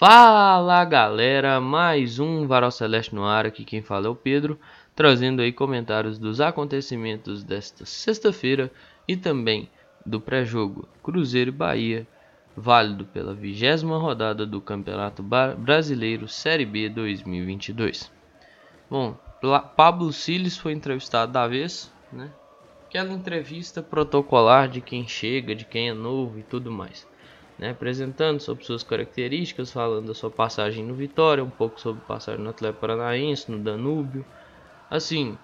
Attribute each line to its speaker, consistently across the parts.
Speaker 1: Fala galera, mais um Varal Celeste no ar, aqui quem fala é o Pedro, trazendo aí comentários dos acontecimentos desta sexta-feira e também do pré-jogo Cruzeiro e Bahia, válido pela vigésima rodada do Campeonato Brasileiro Série B 2022. Bom, Pablo Siles foi entrevistado da vez, né? Aquela entrevista protocolar de quem chega, de quem é novo e tudo mais né, apresentando sobre suas características, falando da sua passagem no Vitória, um pouco sobre passagem no Atlético Paranaense, no Danúbio. Assim,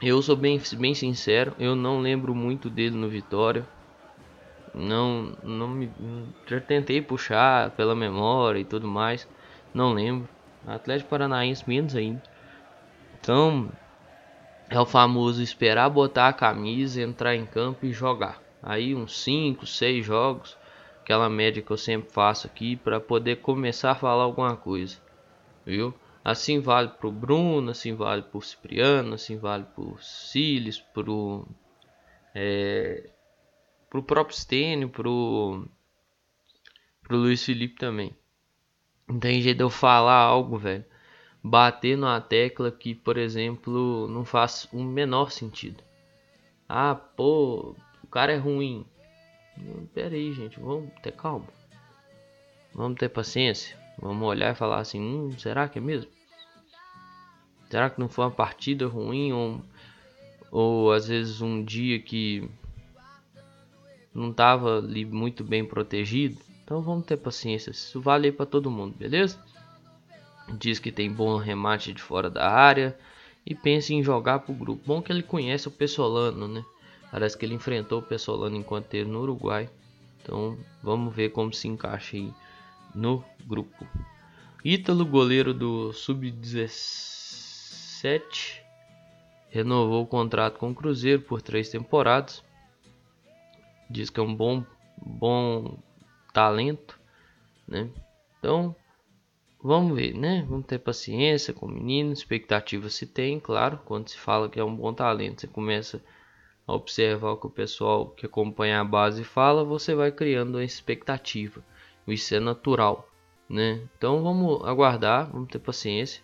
Speaker 1: eu sou bem, bem sincero, eu não lembro muito dele no Vitória. Não, não me, já tentei puxar pela memória e tudo mais, não lembro. Atlético Paranaense menos ainda. Então, é o famoso esperar botar a camisa, entrar em campo e jogar. Aí uns 5, 6 jogos aquela média que eu sempre faço aqui para poder começar a falar alguma coisa, viu? Assim vale para o Bruno, assim vale para o Cipriano, assim vale para o Siles, para o é, pro próprio Stênio, pro, pro Luiz Felipe também. Não tem jeito de eu falar algo, velho. Bater numa tecla que, por exemplo, não faz o menor sentido. Ah, pô, o cara é ruim. Pera aí, gente, vamos ter calma. Vamos ter paciência. Vamos olhar e falar assim: hum, será que é mesmo? Será que não foi uma partida ruim ou, ou às vezes um dia que não estava ali muito bem protegido? Então vamos ter paciência. Isso vale para todo mundo, beleza? Diz que tem bom remate de fora da área e pensa em jogar pro grupo. Bom que ele conhece o Pessolano, né? Parece que ele enfrentou o Pessolano enquanto esteve no Uruguai. Então vamos ver como se encaixa aí no grupo. Ítalo, goleiro do Sub-17, renovou o contrato com o Cruzeiro por três temporadas. Diz que é um bom, bom talento, né? Então vamos ver, né? Vamos ter paciência com o menino. Expectativa se tem, claro. Quando se fala que é um bom talento, você começa observar o que o pessoal que acompanha a base fala, você vai criando uma expectativa. Isso é natural, né? Então vamos aguardar, vamos ter paciência.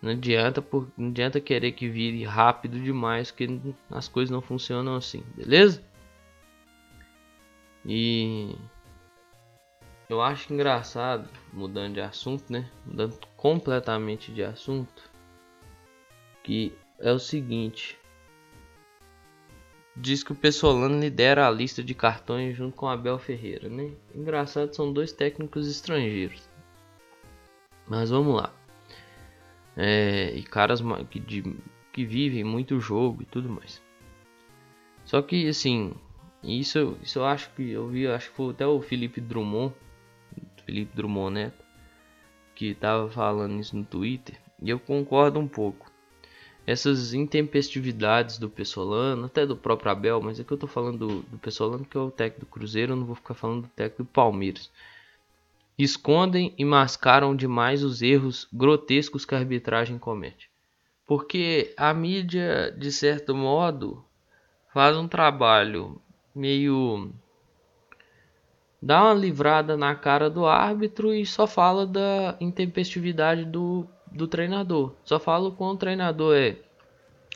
Speaker 1: Não adianta, por, não adianta querer que vire rápido demais, que as coisas não funcionam assim, beleza? E eu acho engraçado, mudando de assunto, né? Mudando completamente de assunto, que é o seguinte: diz que o Pessolano lidera a lista de cartões junto com Abel Ferreira, né? Engraçado, são dois técnicos estrangeiros. Mas vamos lá. É, e caras que, de, que vivem muito jogo e tudo mais. Só que assim, isso, isso eu acho que eu vi, acho que foi até o Felipe Drummond, Felipe Drummond Neto, que tava falando isso no Twitter, e eu concordo um pouco essas intempestividades do Pessolano, até do próprio Abel, mas é que eu tô falando do, do Pessolano que é o técnico do Cruzeiro, eu não vou ficar falando do técnico do Palmeiras. Escondem e mascaram demais os erros grotescos que a arbitragem comete. Porque a mídia, de certo modo, faz um trabalho meio dá uma livrada na cara do árbitro e só fala da intempestividade do do treinador. Só falo quando o treinador é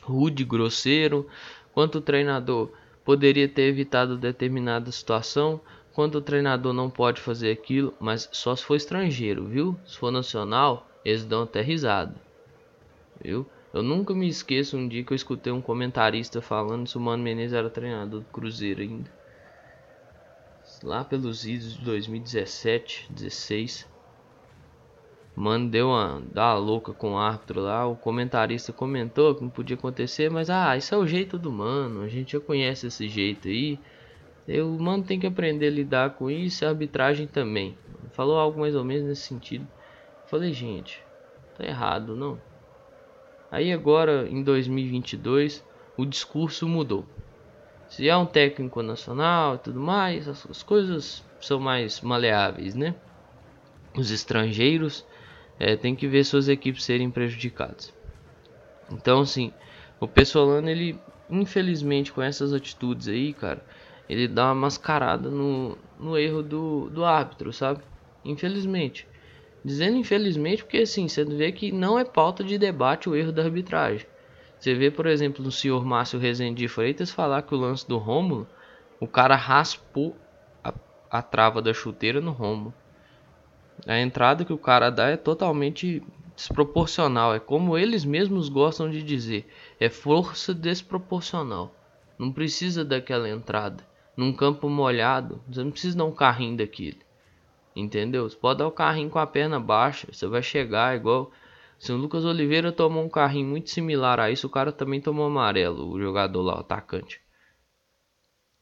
Speaker 1: rude, grosseiro, quanto o treinador poderia ter evitado determinada situação, quando o treinador não pode fazer aquilo, mas só se for estrangeiro, viu? Se for nacional, eles dão até risada, viu? Eu nunca me esqueço um dia que eu escutei um comentarista falando se o Mano Menezes era treinador do Cruzeiro ainda. Lá pelos idos de 2017, 16. Mano, deu uma, uma louca com o árbitro lá. O comentarista comentou que não podia acontecer, mas ah, isso é o jeito do mano. A gente já conhece esse jeito aí. Eu, o mano tem que aprender a lidar com isso e a arbitragem também. Falou algo mais ou menos nesse sentido. Falei, gente, tá errado, não? Aí agora, em 2022, o discurso mudou. Se é um técnico nacional e tudo mais, as coisas são mais maleáveis, né? Os estrangeiros é, tem que ver suas equipes serem prejudicadas. Então, assim, o Pessolano, ele, infelizmente, com essas atitudes aí, cara, ele dá uma mascarada no, no erro do, do árbitro, sabe? Infelizmente. Dizendo infelizmente porque assim, você vê que não é pauta de debate o erro da arbitragem. Você vê, por exemplo, o senhor Márcio Rezende de Freitas falar que o lance do Rômulo, o cara raspou a, a trava da chuteira no Rômulo. A entrada que o cara dá é totalmente desproporcional. É como eles mesmos gostam de dizer: é força desproporcional. Não precisa daquela entrada. Num campo molhado, você não precisa dar um carrinho daquele. Entendeu? Você pode dar o carrinho com a perna baixa. Você vai chegar igual. Se o Lucas Oliveira tomou um carrinho muito similar a isso, o cara também tomou amarelo, o jogador lá, o atacante.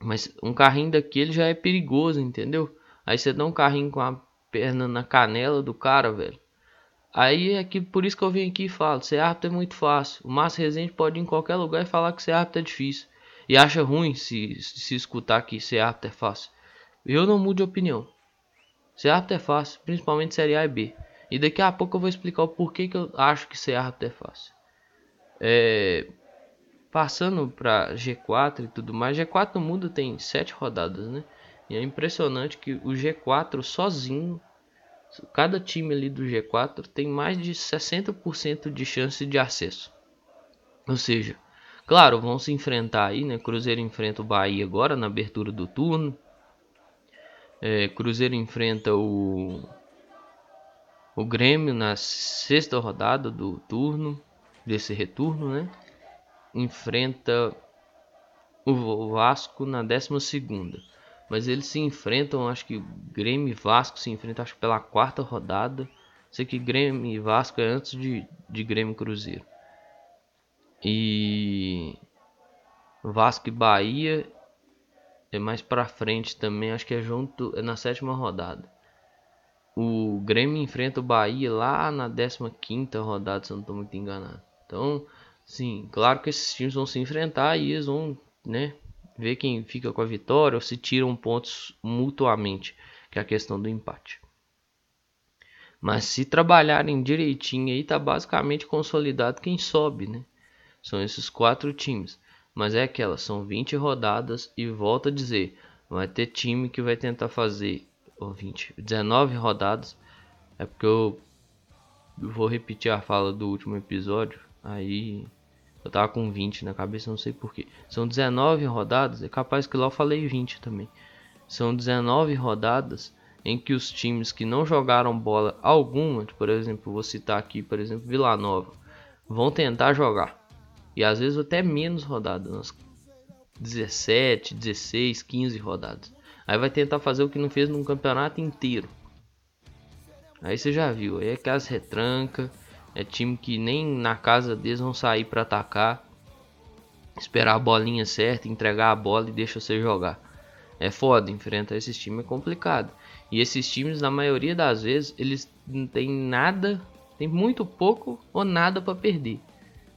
Speaker 1: Mas um carrinho daquele já é perigoso, entendeu? Aí você dá um carrinho com a perna na canela do cara, velho. Aí é que por isso que eu vim aqui e falo, ser árbitro é muito fácil. O Márcio Rezende pode ir em qualquer lugar e falar que ser árbitro é difícil. E acha ruim se, se escutar que ser árbitro é fácil. Eu não mudo de opinião. Ser árbitro é fácil, principalmente Série A e B. E daqui a pouco eu vou explicar o porquê que eu acho que ser árbitro é fácil. É, passando para G4 e tudo mais, G4 no mundo tem 7 rodadas, né? E é impressionante que o G4 sozinho, cada time ali do G4 tem mais de 60% de chance de acesso. Ou seja, claro, vão se enfrentar aí, né? Cruzeiro enfrenta o Bahia agora na abertura do turno. É, Cruzeiro enfrenta o o Grêmio na sexta rodada do turno, desse retorno, né? Enfrenta o Vasco na décima segunda. Mas eles se enfrentam, acho que Grêmio e Vasco se enfrentam acho pela quarta rodada. Sei que Grêmio e Vasco é antes de, de Grêmio e Cruzeiro. E Vasco e Bahia é mais pra frente também, acho que é junto, é na sétima rodada. O Grêmio enfrenta o Bahia lá na 15 rodada, se eu não estou muito enganado. Então, sim, claro que esses times vão se enfrentar e eles vão, né, ver quem fica com a vitória ou se tiram pontos mutuamente, que é a questão do empate. Mas se trabalharem direitinho aí, tá basicamente consolidado quem sobe, né? São esses quatro times. Mas é aquela, são 20 rodadas e volto a dizer, vai ter time que vai tentar fazer ou 20, 19 rodadas. É porque eu vou repetir a fala do último episódio. Aí eu tava com 20 na cabeça, não sei porquê. São 19 rodadas, é capaz que lá eu falei 20 também. São 19 rodadas em que os times que não jogaram bola alguma, por exemplo, vou citar aqui, por exemplo, Vila Nova, vão tentar jogar. E às vezes até menos rodadas, umas 17, 16, 15 rodadas. Aí vai tentar fazer o que não fez num campeonato inteiro. Aí você já viu, aí é que as retranca, é time que nem na casa deles vão sair para atacar, esperar a bolinha certa, entregar a bola e deixa você jogar. É foda, enfrentar esses times é complicado. E esses times, na maioria das vezes, eles não tem nada, tem muito pouco ou nada para perder.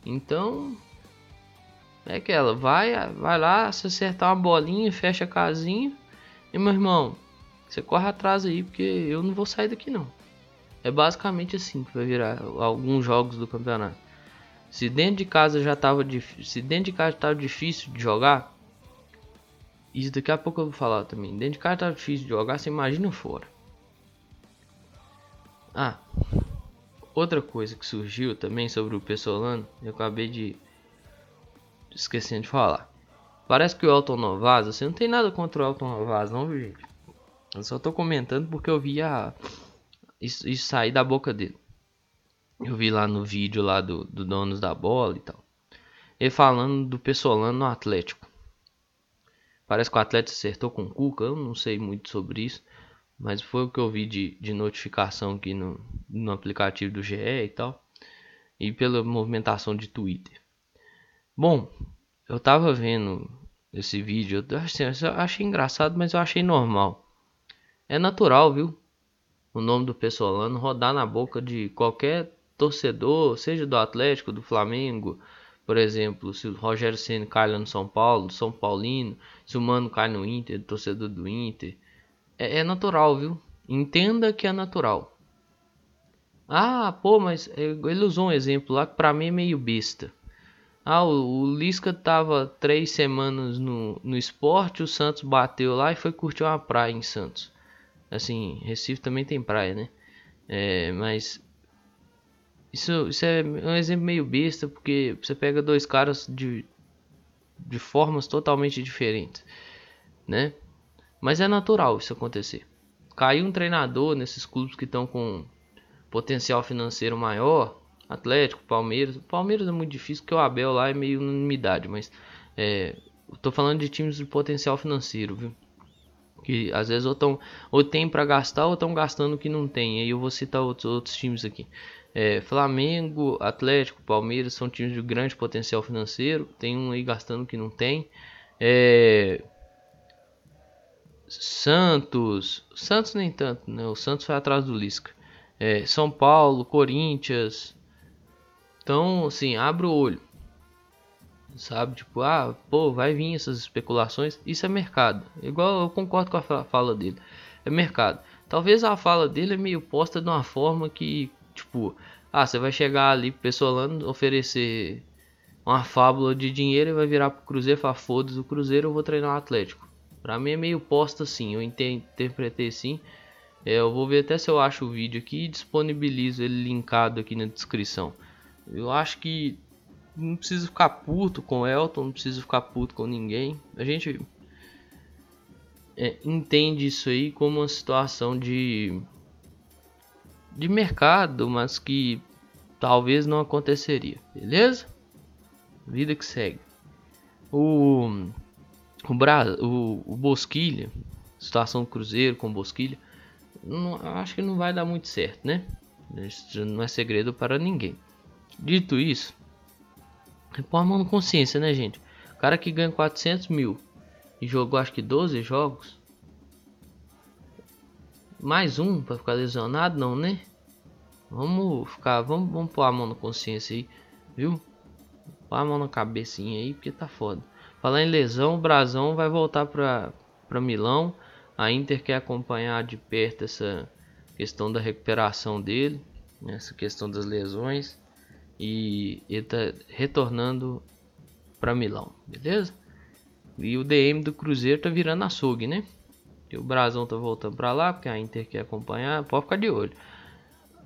Speaker 1: Então, é aquela, vai, vai lá, se acertar uma bolinha, fecha a casinha e meu irmão, você corre atrás aí, porque eu não vou sair daqui não. É basicamente assim que vai virar alguns jogos do campeonato. Se dentro de casa já tava difícil, se dentro de casa tava difícil de jogar, isso daqui a pouco eu vou falar também. Dentro de casa tava difícil de jogar, você imagina fora. Ah, outra coisa que surgiu também sobre o Pessolano, eu acabei de esquecendo de falar. Parece que o Elton Novas, você não tem nada contra o Elton Novas, não, viu, gente? Eu só tô comentando porque eu vi a... isso, isso sair da boca dele. Eu vi lá no vídeo lá do, do Donos da Bola e tal. Ele falando do Pessolano no Atlético. Parece que o Atlético acertou com o Cuca, eu não sei muito sobre isso. Mas foi o que eu vi de, de notificação aqui no, no aplicativo do GE e tal. E pela movimentação de Twitter. Bom, eu tava vendo esse vídeo, eu achei, eu achei engraçado, mas eu achei normal. É natural, viu? O nome do Pessolano rodar na boca de qualquer torcedor, seja do Atlético, do Flamengo, por exemplo, se o Rogério Ceni cai lá no São Paulo, São Paulino, se o Mano cai no Inter, torcedor do Inter, é, é natural, viu? Entenda que é natural. Ah, pô, mas ele usou um exemplo lá que pra mim é meio besta. Ah, o, o Lisca tava três semanas no, no esporte, o Santos bateu lá e foi curtir uma praia em Santos. Assim, Recife também tem praia, né? É, mas isso, isso é um exemplo meio besta porque você pega dois caras de, de formas totalmente diferentes, né? Mas é natural isso acontecer. Caiu um treinador nesses clubes que estão com potencial financeiro maior, Atlético, Palmeiras. Palmeiras é muito difícil porque o Abel lá é meio unanimidade, mas é, tô falando de times de potencial financeiro, viu? Que às vezes ou, tão, ou tem para gastar ou estão gastando que não tem. Aí eu vou citar outros, outros times aqui. É, Flamengo, Atlético, Palmeiras são times de grande potencial financeiro. Tem um aí gastando que não tem. É, Santos, Santos nem tanto, né? O Santos foi atrás do Lisca. É, São Paulo, Corinthians. Então, assim, abre o olho. Sabe? Tipo, ah, pô, vai vir essas especulações. Isso é mercado. Igual eu concordo com a fala dele. É mercado. Talvez a fala dele é meio posta de uma forma que, tipo, ah, você vai chegar ali pro oferecer uma fábula de dinheiro e vai virar pro Cruzeiro e falar, foda-se o Cruzeiro, eu vou treinar o Atlético. Pra mim é meio posta assim, eu interpretei assim. É, eu vou ver até se eu acho o vídeo aqui e disponibilizo ele linkado aqui na descrição. Eu acho que não precisa ficar puto com o Elton, não precisa ficar puto com ninguém. A gente é, entende isso aí como uma situação de de mercado, mas que talvez não aconteceria, beleza? Vida que segue. O o, Bra o, o Bosquilha, situação do Cruzeiro com Bosquilha, não, acho que não vai dar muito certo, né? Isso não é segredo para ninguém. Dito isso, põe a mão na consciência, né, gente? O cara que ganha 400 mil e jogou acho que 12 jogos, mais um para ficar lesionado, não, né? Vamos ficar, vamos, vamos pôr a mão na consciência aí, viu? Põe a mão na cabecinha aí, porque tá foda. Falar em lesão, o Brasão vai voltar para Milão. A Inter quer acompanhar de perto essa questão da recuperação dele, né, essa questão das lesões. E ele tá retornando para Milão, beleza? E o DM do Cruzeiro tá virando açougue, né? E o Brasão tá voltando para lá, porque a Inter quer acompanhar, pode ficar de olho.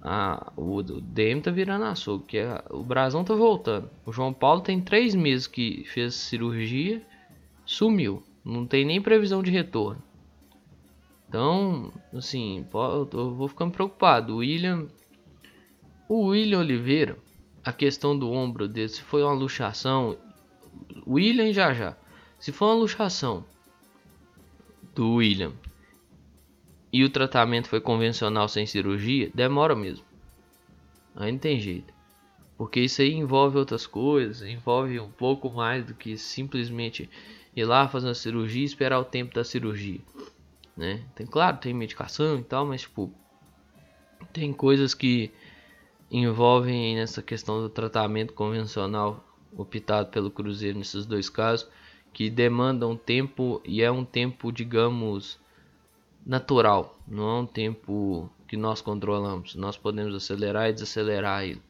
Speaker 1: Ah, o, DM tá virando açougue, que é, o Brasão tá voltando. O João Paulo tem três meses que fez cirurgia, sumiu. Não tem nem previsão de retorno. Então, assim, eu vou ficando preocupado. O William. O William Oliveira, a questão do ombro dele, se foi uma luxação. William já já. Se for uma luxação do William e o tratamento foi convencional sem cirurgia, demora mesmo. Aí não tem jeito. Porque isso aí envolve outras coisas, envolve um pouco mais do que simplesmente ir lá fazer uma cirurgia e esperar o tempo da cirurgia. Né? Tem, claro, tem medicação e tal, mas tipo, tem coisas que envolvem nessa questão do tratamento convencional optado pelo Cruzeiro nesses dois casos, que demandam tempo e é um tempo, digamos, natural, não é um tempo que nós controlamos. Nós podemos acelerar e desacelerar ele,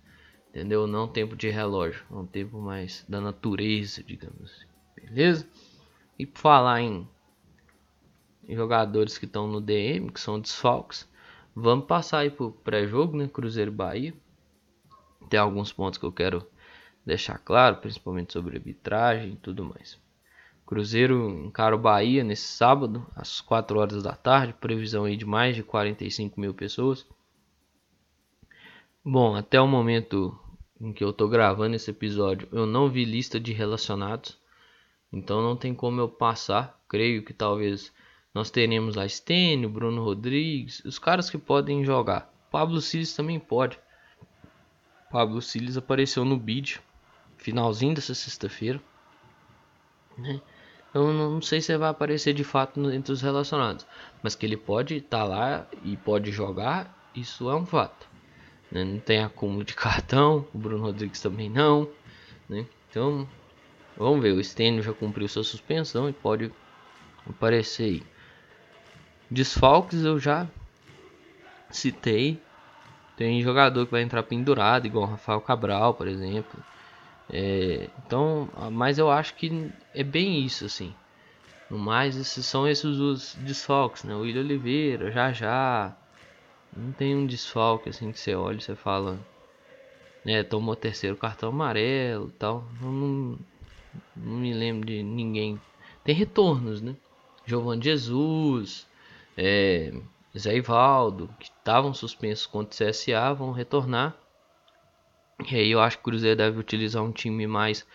Speaker 1: entendeu? Não é um tempo de relógio, é um tempo mais da natureza, digamos assim. Beleza? E por falar em jogadores que estão no DM, que são desfalques, vamos passar aí pro pré-jogo, né? Cruzeiro Bahia. Tem alguns pontos que eu quero deixar claro, principalmente sobre arbitragem e tudo mais. Cruzeiro encara o Bahia nesse sábado, às 4 horas da tarde. Previsão aí de mais de 45 mil pessoas. Bom, até o momento em que eu estou gravando esse episódio, eu não vi lista de relacionados. Então não tem como eu passar. Creio que talvez nós teremos a Stênio, Bruno Rodrigues, os caras que podem jogar. Pablo Siles também pode. Pablo Siles apareceu no bid finalzinho dessa sexta-feira. Né? Eu não sei se vai aparecer de fato entre os relacionados, mas que ele pode estar tá lá e pode jogar, isso é um fato. Né? Não tem acúmulo de cartão, o Bruno Rodrigues também não. Né? Então, vamos ver. O Stênio já cumpriu sua suspensão e pode aparecer aí. Desfalques eu já citei. Tem jogador que vai entrar pendurado, igual Rafael Cabral, por exemplo. É, então, mas eu acho que é bem isso assim. No mais, esses são esses os desfalques, né? O Oliveira, já já. Não tem um desfalque assim que você olha e você fala. É, tomou terceiro cartão amarelo tal. Não, não, não, me lembro de ninguém. Tem retornos, né? Giovanni Jesus, é, Zé Ivaldo, que estavam suspensos contra o CSA, vão retornar. E aí eu acho que o Cruzeiro deve utilizar um time mais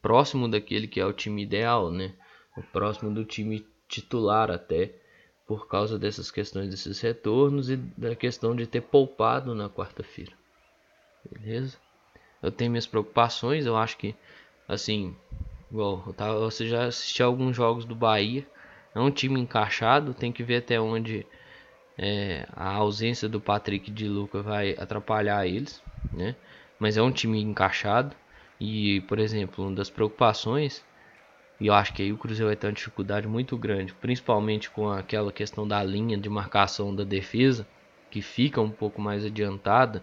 Speaker 1: próximo daquele que é o time ideal, né? O próximo do time titular até, por causa dessas questões desses retornos e da questão de ter poupado na quarta-feira. Beleza? Eu tenho minhas preocupações, eu acho que assim, igual, você já assistiu alguns jogos do Bahia, é um time encaixado, tem que ver até onde é, a ausência do Patrick de Luca vai atrapalhar eles, né? Mas é um time encaixado e, por exemplo, uma das preocupações e eu acho que aí o Cruzeiro vai ter uma dificuldade muito grande, principalmente com aquela questão da linha de marcação da defesa, que fica um pouco mais adiantada.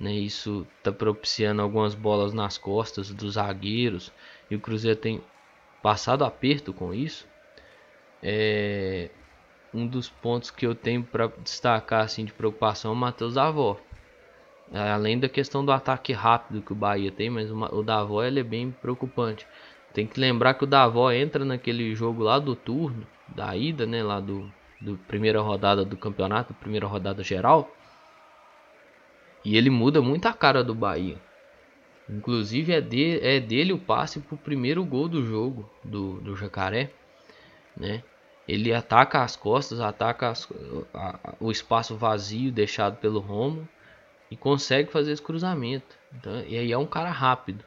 Speaker 1: Né? Isso está propiciando algumas bolas nas costas dos zagueiros. E o Cruzeiro tem passado aperto com isso. É um dos pontos que eu tenho para destacar assim, de preocupação é o Matheus Davó. Além da questão do ataque rápido que o Bahia tem, mas o Davó ele é bem preocupante. Tem que lembrar que o Davó entra naquele jogo lá do turno, da ida, né? Lá do, do primeira rodada do campeonato, primeira rodada geral. E ele muda muito a cara do Bahia. Inclusive é, de, é dele o passe pro primeiro gol do jogo do, do Jacaré, né? Ele ataca as costas, ataca as, a, o espaço vazio deixado pelo Romo e consegue fazer esse cruzamento. Então, e aí é um cara rápido.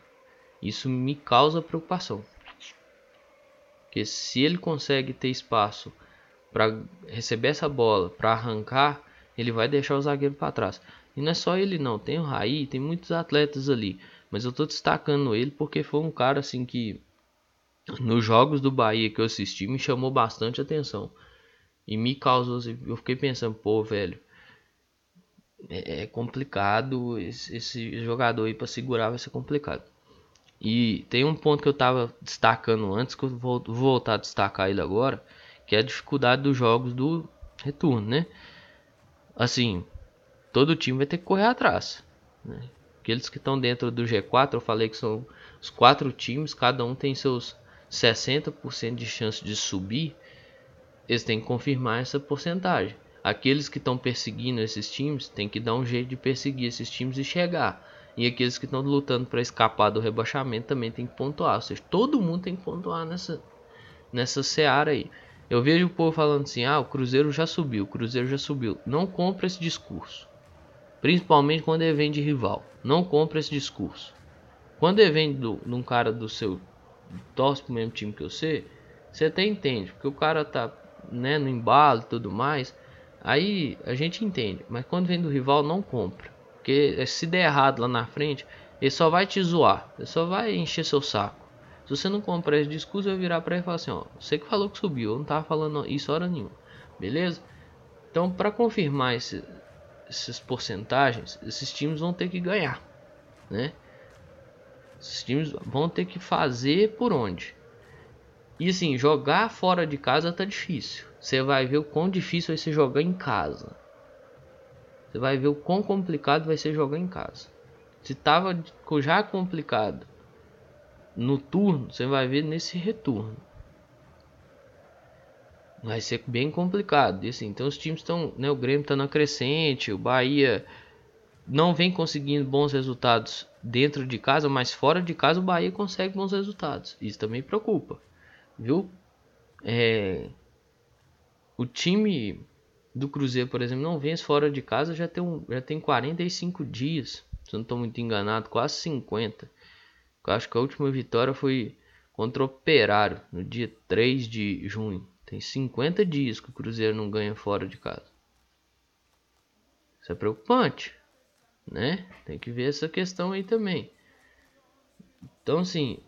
Speaker 1: Isso me causa preocupação. Porque se ele consegue ter espaço para receber essa bola, para arrancar, ele vai deixar o zagueiro para trás. E não é só ele não, tem o Raí, tem muitos atletas ali, mas eu estou destacando ele porque foi um cara assim que nos jogos do Bahia que eu assisti me chamou bastante atenção. E me causou, assim, eu fiquei pensando, pô, velho, é, é complicado esse, esse jogador aí para segurar vai ser complicado. E tem um ponto que eu estava destacando antes, que eu vou, voltar a destacar ele agora, que é a dificuldade dos jogos do retorno, né? Assim, todo time vai ter que correr atrás. Né? Aqueles que estão dentro do G4, eu falei que são os quatro times, cada um tem seus 60% de chance de subir. Eles têm que confirmar essa porcentagem. Aqueles que estão perseguindo esses times têm que dar um jeito de perseguir esses times e chegar. E aqueles que estão lutando para escapar do rebaixamento também tem que pontuar. Ou seja, todo mundo tem que pontuar nessa, nessa seara aí. Eu vejo o povo falando assim: ah, o Cruzeiro já subiu, o Cruzeiro já subiu. Não compra esse discurso. Principalmente quando ele vem de rival. Não compra esse discurso. Quando ele vem de um cara do seu. Torce pro mesmo time que você, você até entende. Porque o cara tá né, no embalo e tudo mais. Aí a gente entende. Mas quando vem do rival, não compra. Porque se der errado lá na frente, ele só vai te zoar. Ele só vai encher seu saco. Se você não comprar esse discurso, eu virar pra ele e falar assim: ó, você que falou que subiu, eu não tava falando isso hora nenhuma. Beleza? Então, para confirmar esse, essas porcentagens, esses times vão ter que ganhar, né? Esses times vão ter que fazer por onde. E assim, jogar fora de casa tá difícil. Você vai ver o quão difícil vai ser jogar em casa. Você vai ver o quão complicado vai ser jogar em casa. Se tava já complicado no turno, você vai ver nesse retorno. Vai ser bem complicado. E assim, então os times estão, né, o Grêmio está na crescente, o Bahia não vem conseguindo bons resultados dentro de casa, mas fora de casa o Bahia consegue bons resultados. Isso também preocupa, viu? É, o time do Cruzeiro, por exemplo, não vence fora de casa já tem, um, já tem 45 dias. Se eu não estou muito enganado, quase 50. Eu acho que a última vitória foi contra o Operário, no dia 3 de junho. Tem 50 dias que o Cruzeiro não ganha fora de casa. Isso é preocupante, né? Tem que ver essa questão aí também. Então, assim,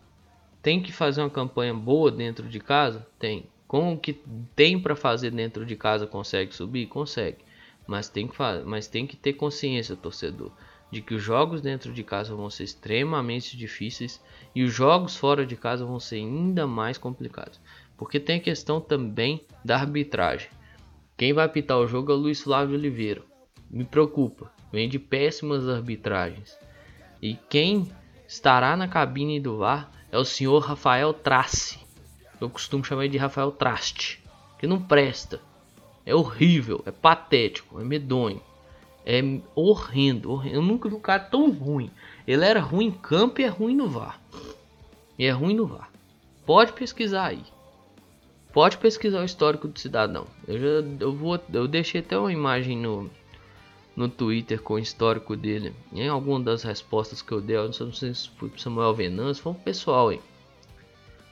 Speaker 1: tem que fazer uma campanha boa dentro de casa? Tem. Com o que tem para fazer dentro de casa consegue subir? Consegue. Mas tem, que mas tem que ter consciência, torcedor, de que os jogos dentro de casa vão ser extremamente difíceis e os jogos fora de casa vão ser ainda mais complicados. Porque tem a questão também da arbitragem. Quem vai apitar o jogo é o Luiz Flávio Oliveira. Me preocupa, vem de péssimas arbitragens. E quem estará na cabine do VAR é o senhor Rafael Trace. Eu costumo chamar ele de Rafael Traste, que não presta. É horrível, é patético, é medonho. É horrendo. Eu nunca vi um cara tão ruim. Ele era ruim em campo e é ruim no VAR. E é ruim no VAR. Pode pesquisar aí. Pode pesquisar o histórico do cidadão. Eu já eu vou eu deixei até uma imagem no no Twitter com o histórico dele. Em alguma das respostas que eu dei, eu não sei se foi pro Samuel Venâncio, foi um pessoal aí.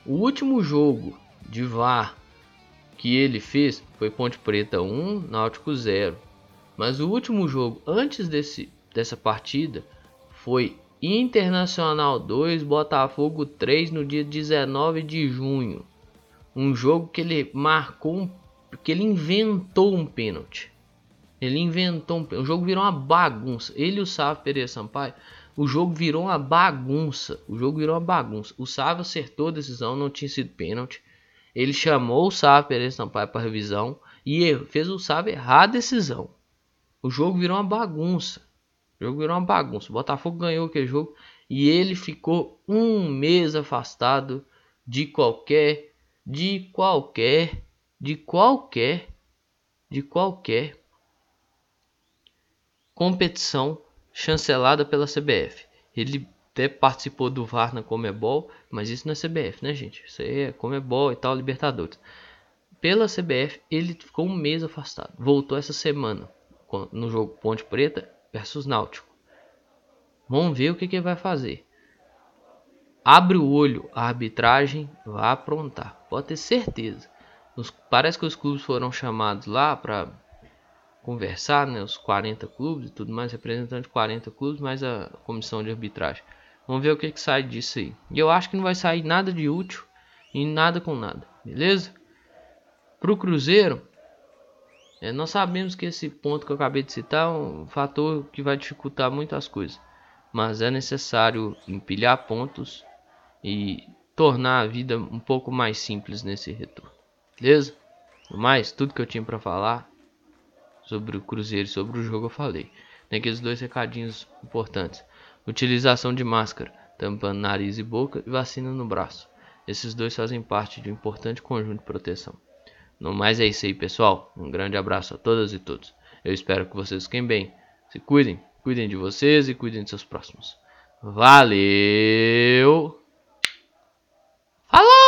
Speaker 1: O último jogo de VAR que ele fez foi Ponte Preta 1, Náutico 0. Mas o último jogo antes desse, dessa partida foi Internacional 2, Botafogo 3 no dia 19 de junho. Um jogo que ele marcou, que ele inventou um pênalti. Ele inventou um. O jogo virou uma bagunça. Ele e o Sávio Pereira Sampaio, o jogo virou uma bagunça. O jogo virou uma bagunça. O Sávio acertou a decisão, não tinha sido pênalti. Ele chamou o Sávio Pereira Sampaio para revisão e fez o Sávio errar a decisão. O jogo virou uma bagunça. O jogo virou uma bagunça. O Botafogo ganhou aquele jogo e ele ficou um mês afastado de qualquer, de qualquer, de qualquer, de qualquer competição chancelada pela CBF. Ele até participou do VAR na Comebol, mas isso não é CBF, né, gente? Isso aí é Comebol e tal, Libertadores. Pela CBF, ele ficou um mês afastado. Voltou essa semana no jogo Ponte Preta versus Náutico. Vamos ver o que, que ele vai fazer. Abre o olho, a arbitragem vai aprontar. Pode ter certeza. Parece que os clubes foram chamados lá para conversar, né, os 40 clubes e tudo mais, representante de 40 clubes, mais a comissão de arbitragem. Vamos ver o que, que sai disso aí. E eu acho que não vai sair nada de útil e nada com nada, beleza? Para o Cruzeiro, é, nós sabemos que esse ponto que eu acabei de citar é um fator que vai dificultar muitas coisas, mas é necessário empilhar pontos e tornar a vida um pouco mais simples nesse retorno, beleza? Mais tudo que eu tinha para falar sobre o Cruzeiro e sobre o jogo eu falei. Tem aqueles dois recadinhos importantes: utilização de máscara, tampando nariz e boca e vacina no braço. Esses dois fazem parte de um importante conjunto de proteção. No mais é isso aí, pessoal. Um grande abraço a todas e todos. Eu espero que vocês fiquem bem. Se cuidem, cuidem de vocês e cuidem de seus próximos. Valeu! Falou!